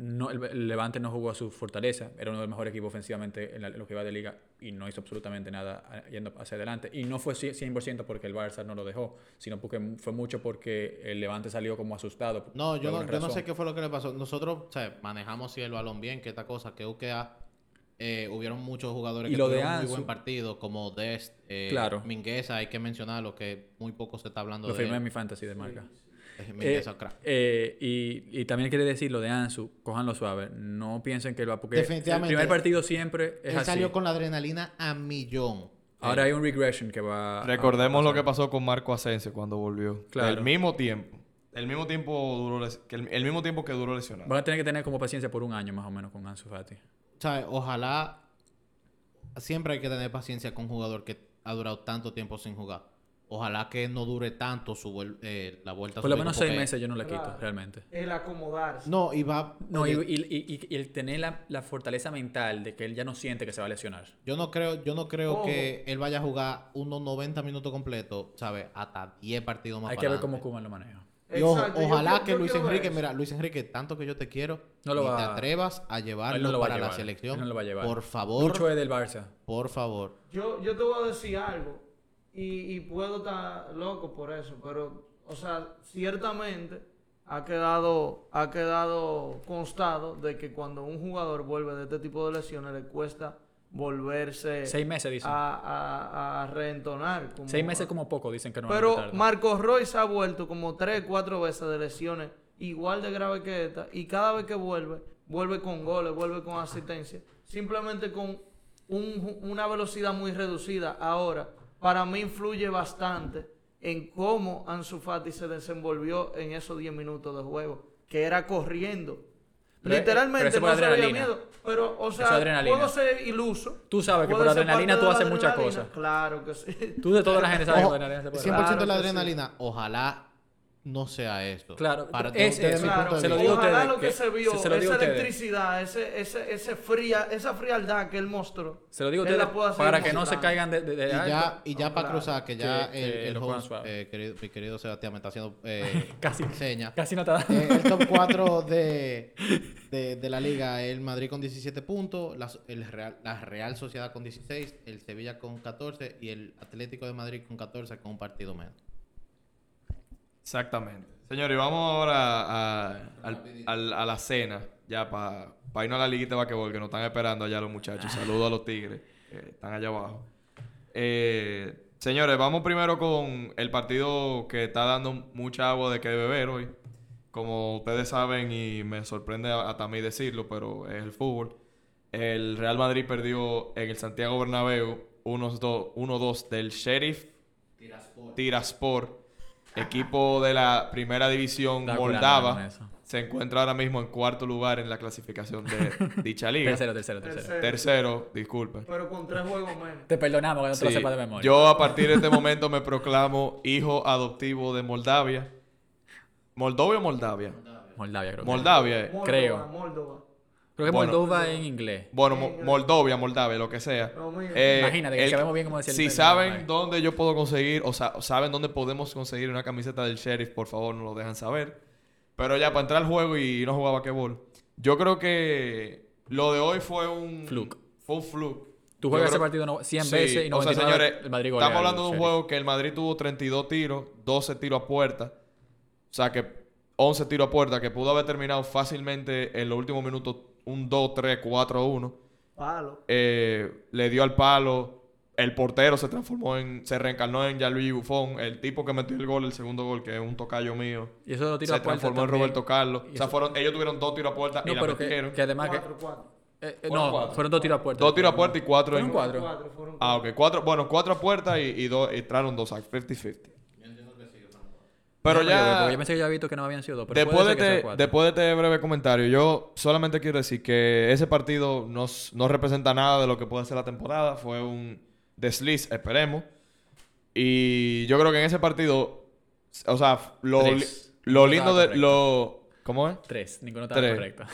no, el, Levante no jugó a su fortaleza, era uno de los mejores equipos ofensivamente en, la- en lo que iba de liga y no hizo absolutamente nada yendo hacia adelante. Y no fue ci- 100% porque el Barça no lo dejó, sino porque fue mucho porque el Levante salió como asustado. No, yo no, yo no sé qué fue lo que le pasó. Nosotros, o sea, manejamos sí el balón bien, que esta cosa, que UKA, eh, hubieron muchos jugadores Y que lo de tuvieron muy buen partido, como Dest, eh, Claro. Mingueza, hay que mencionarlo, que muy poco se está hablando Lo de firmé en mi fantasy de marca. Eh, Eh, crack. eh, y, y también quiere decir lo de Ansu, cojanlo suave. No piensen que él va. Porque Definitivamente. el primer partido siempre es Él así. salió con la adrenalina a millón. Ahora hay un regression que va. a- Recordemos a lo que pasó con Marco Asensio cuando volvió. Claro. El mismo tiempo. El mismo tiempo duró les- el, el mismo tiempo que duró lesionado. Van a tener que tener como paciencia por un año más o menos con Ansu Fati. O sea, ojalá. Siempre hay que tener paciencia con un jugador que ha durado tanto tiempo sin jugar. Ojalá que no dure tanto su vuel- eh, la vuelta a Por lo menos seis meses yo no le quito, Claro. realmente. El acomodarse. No, y va... No, y, y- y- y el tener la, la fortaleza mental de que él ya no siente que se va a lesionar. Yo no creo, yo no creo que él vaya a jugar unos 90 minutos completos, ¿sabes? Hasta 10 partidos más Hay que ver cómo. Kuman lo maneja. Y ojo, Exacto, yo ojalá que yo Luis Enrique, mira, Luis Enrique, tanto que yo te quiero, No lo ni va- te atrevas a llevarlo Él no lo va a para la selección. Él no lo va a llevar. Por favor, Lucho es del Barça. por favor. Yo, yo te voy a decir algo, y, y puedo estar loco por eso, pero, o sea, ciertamente ha quedado, ha quedado constado de que cuando un jugador vuelve de este tipo de lesiones le cuesta volverse Seis meses, dicen. a, a- a reentonar. como- Seis meses como poco, dicen que no Pero. Marcos Royce ha vuelto como tres, cuatro veces de lesiones igual de grave que esta y cada vez que vuelve, vuelve con goles, vuelve con asistencia, simplemente con un- una velocidad muy reducida. Ahora, para mí influye bastante en cómo Ansu Fati se desenvolvió en esos 10 minutos de juego, que era corriendo. Pero, Literalmente pero no se adrenalina. miedo, pero o sea, puedo ser iluso. Tú sabes que por adrenalina tú haces muchas cosas. Claro que sí. Tú de toda la gente sabes que por adrenalina se puede 100% Claro de la sí. adrenalina, ojalá no sea esto. Claro, Para es Claro, se lo digo ojalá ustedes, lo que, que- se vio, se- se esa ustedes. electricidad, ese, ese, ese fría, esa frialdad que él mostró. Se lo digo ustedes para que no se caigan de, de, de Y alto. ya, y ya para claro. cruzar, que ya Que- el, que host, eh, querido, mi querido Sebastián me está haciendo eh, Casi. señas. Casi no te da. Eh, el top 4 de, de, de la liga, el Madrid con 17 puntos, la, el Real, la Real Sociedad con 16, el Sevilla con 14 y el Atlético de Madrid con 14 con un partido menos. Exactamente. Señores, vamos ahora a, a la cena, ya para irnos a la liguita de basquetbol, que nos están esperando allá los muchachos. Saludos a los tigres, que están allá abajo. Eh, señores, vamos primero con el partido que está dando mucha agua de que beber hoy. Como ustedes saben, y me sorprende hasta a mí decirlo, pero es el fútbol. El Real Madrid perdió en el Santiago Bernabéu 1-2 1-2 del Sheriff Tiraspor, equipo de la primera división moldava. Se encuentra ahora mismo en cuarto lugar en la clasificación de dicha liga. Tercero, tercero, tercero. Tercero. Tercero, disculpen. Pero con tres juegos menos. Te perdonamos que no te lo Sí, sepas de memoria. Yo a partir de este momento me proclamo hijo adoptivo de Moldavia. ¿Moldovia o Moldavia? Moldavia, creo. que. Moldavia. eh. Moldova, Creo. Moldova. Creo que Bueno. Moldova en inglés. Bueno, Mo- Moldovia, Moldavia, lo que sea. Mismo. Eh, Imagínate, que el- sabemos bien cómo decir el Si saben ahí. dónde yo puedo conseguir, o sea, saben dónde podemos conseguir una camiseta del sheriff, por favor, nos lo dejan saber. Pero ya, para entrar al juego y no jugar basquetbol. Yo creo que lo de hoy fue un... Fluke. Fue un fluke. Tú juegas ese partido no- 100 Sí, veces y o sea, 99 señores, el Madrid golea estamos hablando de un Sheriff. juego que el Madrid tuvo 32 tiros, 12 tiros a puerta. O sea, que 11 tiros a puerta, que pudo haber terminado fácilmente en los últimos minutos un 2, 3, 4, 1 Palo. eh, le dio al palo. El portero se transformó en, se reencarnó en Gianluigi Buffon, el tipo que metió el gol, el segundo gol, que es un tocayo mío. Y eso lo tiro Se a puerta transformó en también. Roberto Carlos. O sea, fueron, ellos tuvieron dos tiros a puerta No, y la pero que, metieron. que además que... Cuatro, cuatro. eh, eh, Fueron no, cuatro. fueron dos tiros a puerta. Dos tiros a puerta y cuatro ¿Fueron en... cuatro? Cuatro, fueron Ah, cuatro. ok. Cuatro, bueno, cuatro a puerta y, y dos, y entraron dos sacks, 50-50. Pero ya... Yo pensé que ya había visto que no habían sido dos. Pero Después puede de, ser que sea este, cuatro. después de este breve comentario, yo solamente quiero decir que ese partido no, no representa nada de lo que puede ser la temporada. Fue un desliz, esperemos. Y yo creo que en ese partido, o sea, lo, li- lo lindo de... correcto. Lo, ¿Cómo es? Tres, ninguno estaba Tres. correcto.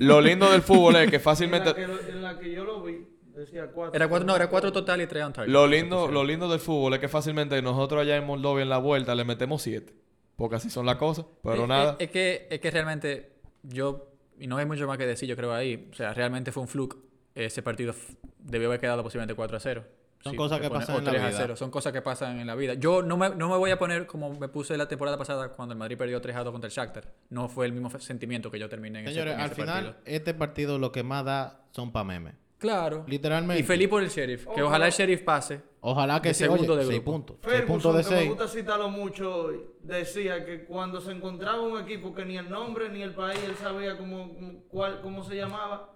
Lo lindo del fútbol es que En la, fácilmente... que, en la que yo lo vi, decía cuatro. Era cuatro, no, era cuatro total y tres on target. Lo lindo, lo lindo del fútbol es que fácilmente nosotros allá en Moldovia en la vuelta le metemos siete. Porque así son las cosas. Pero Eh, nada. eh, Es, que, es que realmente yo, y no hay mucho más que decir, yo creo ahí, o sea, realmente fue un fluke. Ese partido debió haber quedado posiblemente 4 a 0. Son Sí, cosas que pasan en la 3 a vida. 0. Son cosas que pasan en la vida. Yo no me, no me voy a poner como me puse la temporada pasada cuando el Madrid perdió 3 a 2 contra el Shakhtar. No fue el mismo sentimiento que yo terminé en ese, Señores, en al ese final, partido. este partido lo que más da son pa' memes. Claro. Literalmente. Y feliz por el sheriff. Que Ojalá. el sheriff pase. Ojalá que de se segundo oye, de 6 grupo. puntos. 6 puntos Ferguson, que me 6. gusta citarlo mucho hoy, decía que cuando se encontraba un equipo que ni el nombre ni el país él sabía cómo, cómo- cuál, cómo se llamaba,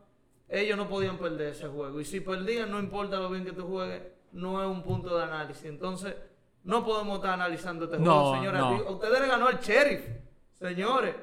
ellos no podían perder ese juego. Y si perdían, no importa lo bien que tú juegues, no es un punto de análisis. Entonces, no podemos estar analizando este No, juego, señores. no. A ustedes le ganó el sheriff, señores.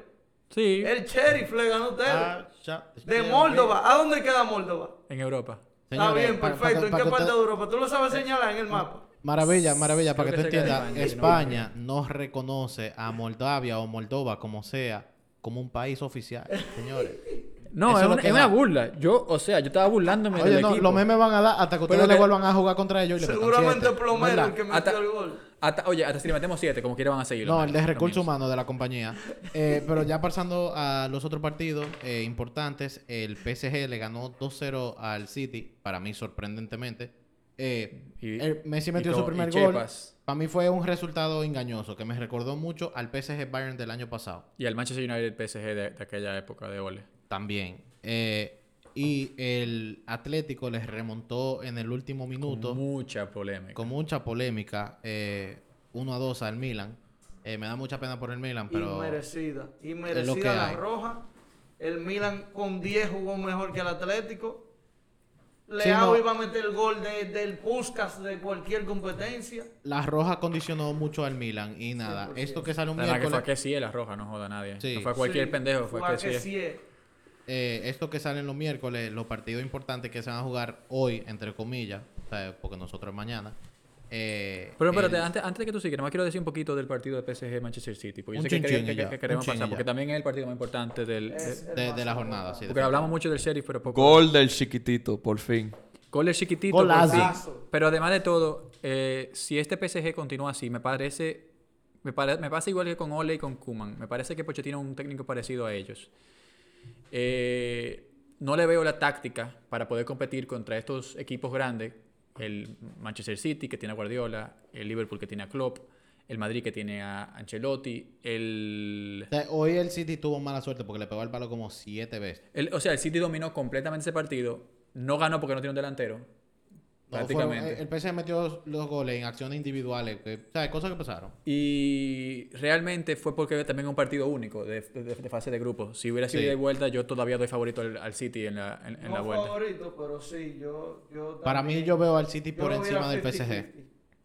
Sí. El sheriff le ganó a ustedes. Ah, ya. de Moldova. ¿A dónde queda Moldova? En Europa. Está bien, perfecto. ¿En qué parte de Europa? ¿Tú lo sabes señalar en el mapa? Maravilla, maravilla, para que tú que de entiendas, España, España no reconoce a Moldavia o Moldova, como sea, como un país oficial, señores. No, Eso es, una, es burla. Yo, o sea, yo estaba burlándome Oye, del no, equipo. los memes van a dar hasta que ustedes Pero le vuelvan a jugar contra ellos y le Seguramente Plomero ¿verdad? el que metió Hasta- el gol. Hasta- oye, hasta si le metemos 7, como quiera van a seguir. No, el de recursos humanos de la compañía. Eh, pero ya pasando a los otros partidos eh, importantes, el PSG le ganó 2-0 al City, para mí sorprendentemente. Eh, Y- el Messi metió su primer gol. Chepas. Para mí fue un resultado engañoso que me recordó mucho al PSG Bayern del año pasado. Y al Manchester United PSG de, de aquella época de Ole. También. Eh, y el Atlético les remontó en el último minuto. Con mucha polémica. con mucha polémica, eh, 1 a 2 al Milan. Eh, me da mucha pena por el Milan, pero Inmerecida. que Inmerecida la hay. roja. El Milan con 10 jugó mejor que el Atlético. Sí, Leao no. iba a meter el gol de- del Puskas de cualquier competencia. la roja condicionó mucho al Milan y nada. 100%. Esto que sale un Además que fue a miércoles, que sí, la roja, no joda a nadie. Sí. No fue a cualquier Sí, pendejo, fue, a que sí. sí. Eh, esto que salen los miércoles, los partidos importantes que se van a jugar hoy, entre comillas, o sea, porque nosotros mañana. eh, Pero espérate, el- antes, antes de que tú sigas, más quiero decir un poquito del partido de PSG Manchester City. Porque yo Un sé que, chin-chin que- y que- ya, que un queremos pasar, ya. porque también es el partido más importante del. Es de- el de, más de la jornada, sí. porque hablamos mucho del Sheriff, pero poco. Gol del chiquitito, por fin. Gol del chiquitito. Golazo. por fin. Pero además de todo, eh, si este PSG continúa así, me parece. Me, pare- me pasa igual que con Ole y con Kuman. Me parece que Pochettino es un técnico parecido a ellos. Eh, no le veo la táctica para poder competir contra estos equipos grandes. El Manchester City, que tiene a Guardiola. El Liverpool, que tiene a Klopp. El Madrid, que tiene a Ancelotti. El, O sea, hoy el City tuvo mala suerte porque le pegó al palo como siete veces. el- o sea, el City dominó completamente ese partido. No ganó porque no tiene un delantero. No, prácticamente. fueron- el PSG metió los goles en acciones individuales, que, o sea, cosas que pasaron. Y realmente fue porque también es un partido único de, de- de fase de grupo. Si hubiera sido Sí. de vuelta, yo todavía doy favorito al, al City en la, en, en No la vuelta. favorito, pero sí, yo. yo Para mí yo veo al City por encima del PSG. 50-50.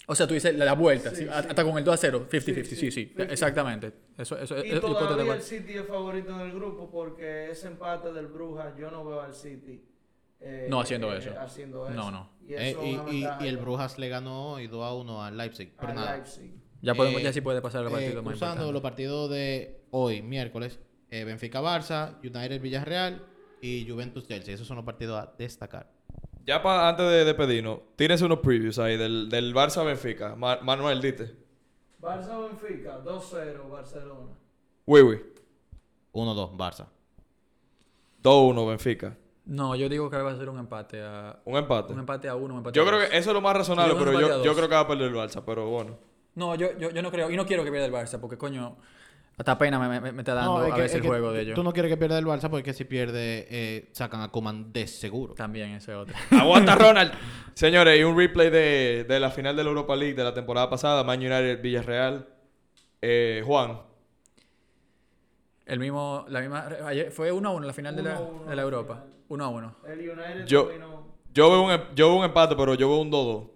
O sea, tú dices la, la vuelta, Sí, sí, sí. hasta con el 2 a 0, 50-50, sí, Sí, sí, sí, 50-50. exactamente. Eso, eso, Y todavía el. City es favorito en el grupo porque ese empate del Brujas, yo no veo al City. Eh, No haciendo eh, eso. haciendo No, eso. no. Y, Eh, eso es y, y- y el Brujas le ganó hoy 2 a 1 al Leipzig. Pero al nada. Leipzig. Ya, podemos, Eh, ya sí puede pasar al Eh, partido más importante. los partidos de hoy, miércoles, eh, Benfica-Barça, United-Villarreal y Juventus-Chelsea. Esos son los partidos a destacar. Ya pa- antes de despedirnos, tienes unos previews ahí del, del Barça Benfica. Ma- Manuel, dite. Barça Benfica, 2-0 Barcelona. Oui, oui. 1-2, Barça. 2-1 Benfica. No, yo digo que va a ser un empate a... Un empate. Un empate a uno, un empate Yo a creo dos. que eso es lo más razonable, Sí, pero yo, creo que va a perder el Barça, pero bueno. No, yo, yo, yo no creo, y no quiero que pierda el Barça, porque coño, hasta pena me, me- me está dando No, es a que- veces es el que juego de ellos. Tú no quieres que pierda el Barça porque si pierde, eh, sacan a Coman de seguro. También ese otro. ¡Aguanta Ronald! Señores, y un replay de, de la final de la Europa League de la temporada pasada, Man United Villarreal. Eh, Juan, El mismo, la misma, ayer fue 1 a 1 la final de la, 1-1 de la la Europa. final. 1 a 1. El United Yo- dominó. yo veo, un, yo veo un empate, pero yo veo un 2-2.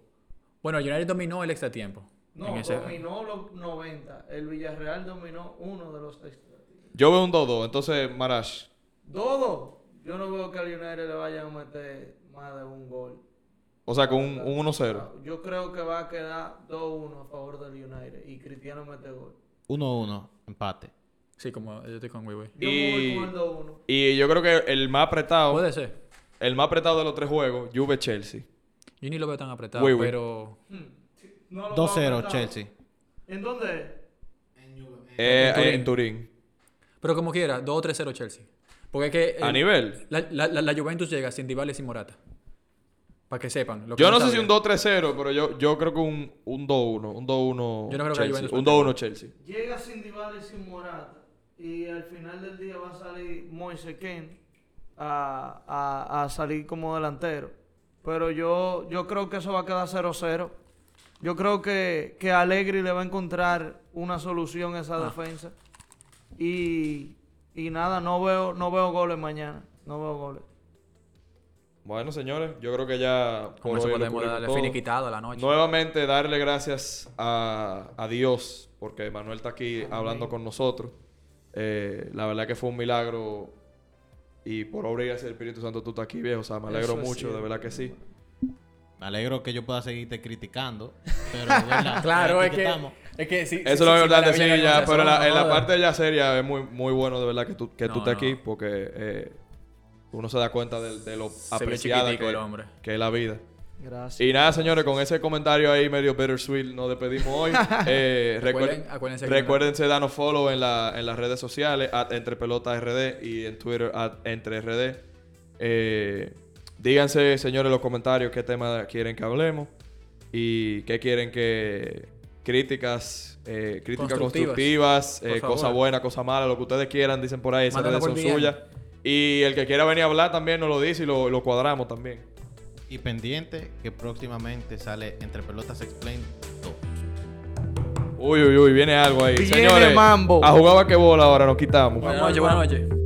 Bueno, el United dominó el extra tiempo. No, ese- dominó los 90. El Villarreal dominó uno de los extra. Yo veo un 2-2. Entonces, Marash. Todo. Yo no veo que al United le vayan a meter más de un gol. O sea, con un, un 1-0. Yo creo que va a quedar 2-1 a favor del United y Cristiano mete gol. 1-1, empate. Sí, como yo estoy con voy Y- con el 2-1. Y yo creo que el más apretado, Puede ser. el más apretado de los tres juegos, Juve-Chelsea. Yo ni lo veo tan apretado, Oui, oui. pero... Hmm. No lo 2-0, veo apretado. Chelsea. ¿En dónde es? Eh, En Turín. en Turín. Pero como quiera, 2 o 3-0 Chelsea. Porque es que... A el- nivel. La, la, la, la Juventus llega sin Dybala y sin Morata. Para que sepan. lo que Yo no sé si un 2-3-0, pero yo, yo creo que un, un 2-1. Un 2-1 Yo no creo que la Chelsea. Juventus Un meta 2-1 Chelsea. Llega sin Dybala y sin Morata. Y al final del día va a salir Moise Ken a, a, a salir como delantero. Pero yo, yo creo que eso va a quedar 0-0. Yo creo que, que Allegri le va a encontrar una solución a esa Ah. defensa. Y, y nada, no veo, no veo goles mañana. No veo goles. Bueno, señores, yo creo que ya por hoy podemos darle todo. finiquitado a la noche. Nuevamente darle gracias a, a Dios, porque Manuel está aquí hablando con nosotros. Eh, la verdad que fue un milagro y por obra y gracia del Espíritu Santo tú estás aquí, viejo. O sea, me alegro Eso mucho, de verdad que sí. Me alegro que yo pueda seguirte criticando. Pero, ¿verdad? Claro, es que, estamos. es que sí. Eso es lo importante, sí, ya. Pero en la, en la parte ya seria es muy, muy bueno, de verdad, que tú, que tú No, estés no. aquí porque eh, uno se da cuenta de, de lo Se apreciada que, el hombre. que es la vida. Gracias. Y nada, señores, con ese comentario ahí medio bittersweet nos despedimos hoy. Eh, recuerden, Recuerden, acuérdense que recuérdense darnos follow en, la, en las redes sociales, at entre pelotas RD y en Twitter, at entre RD. Eh, díganse, señores, en los comentarios qué tema quieren que hablemos y qué quieren que críticas, eh, críticas constructivas, Constructivas, eh, cosas buenas, cosas malas, lo que ustedes quieran, dicen por ahí, esas redes son suyas. Y el que quiera venir a hablar también nos lo dice y lo, lo cuadramos también. Y pendiente que próximamente sale Entre Pelotas Explain 2. Uy, uy, uy, viene algo ahí. Viene Señores, mambo. a jugar basquetbol ahora nos quitamos. Buenas noches, buenas noches.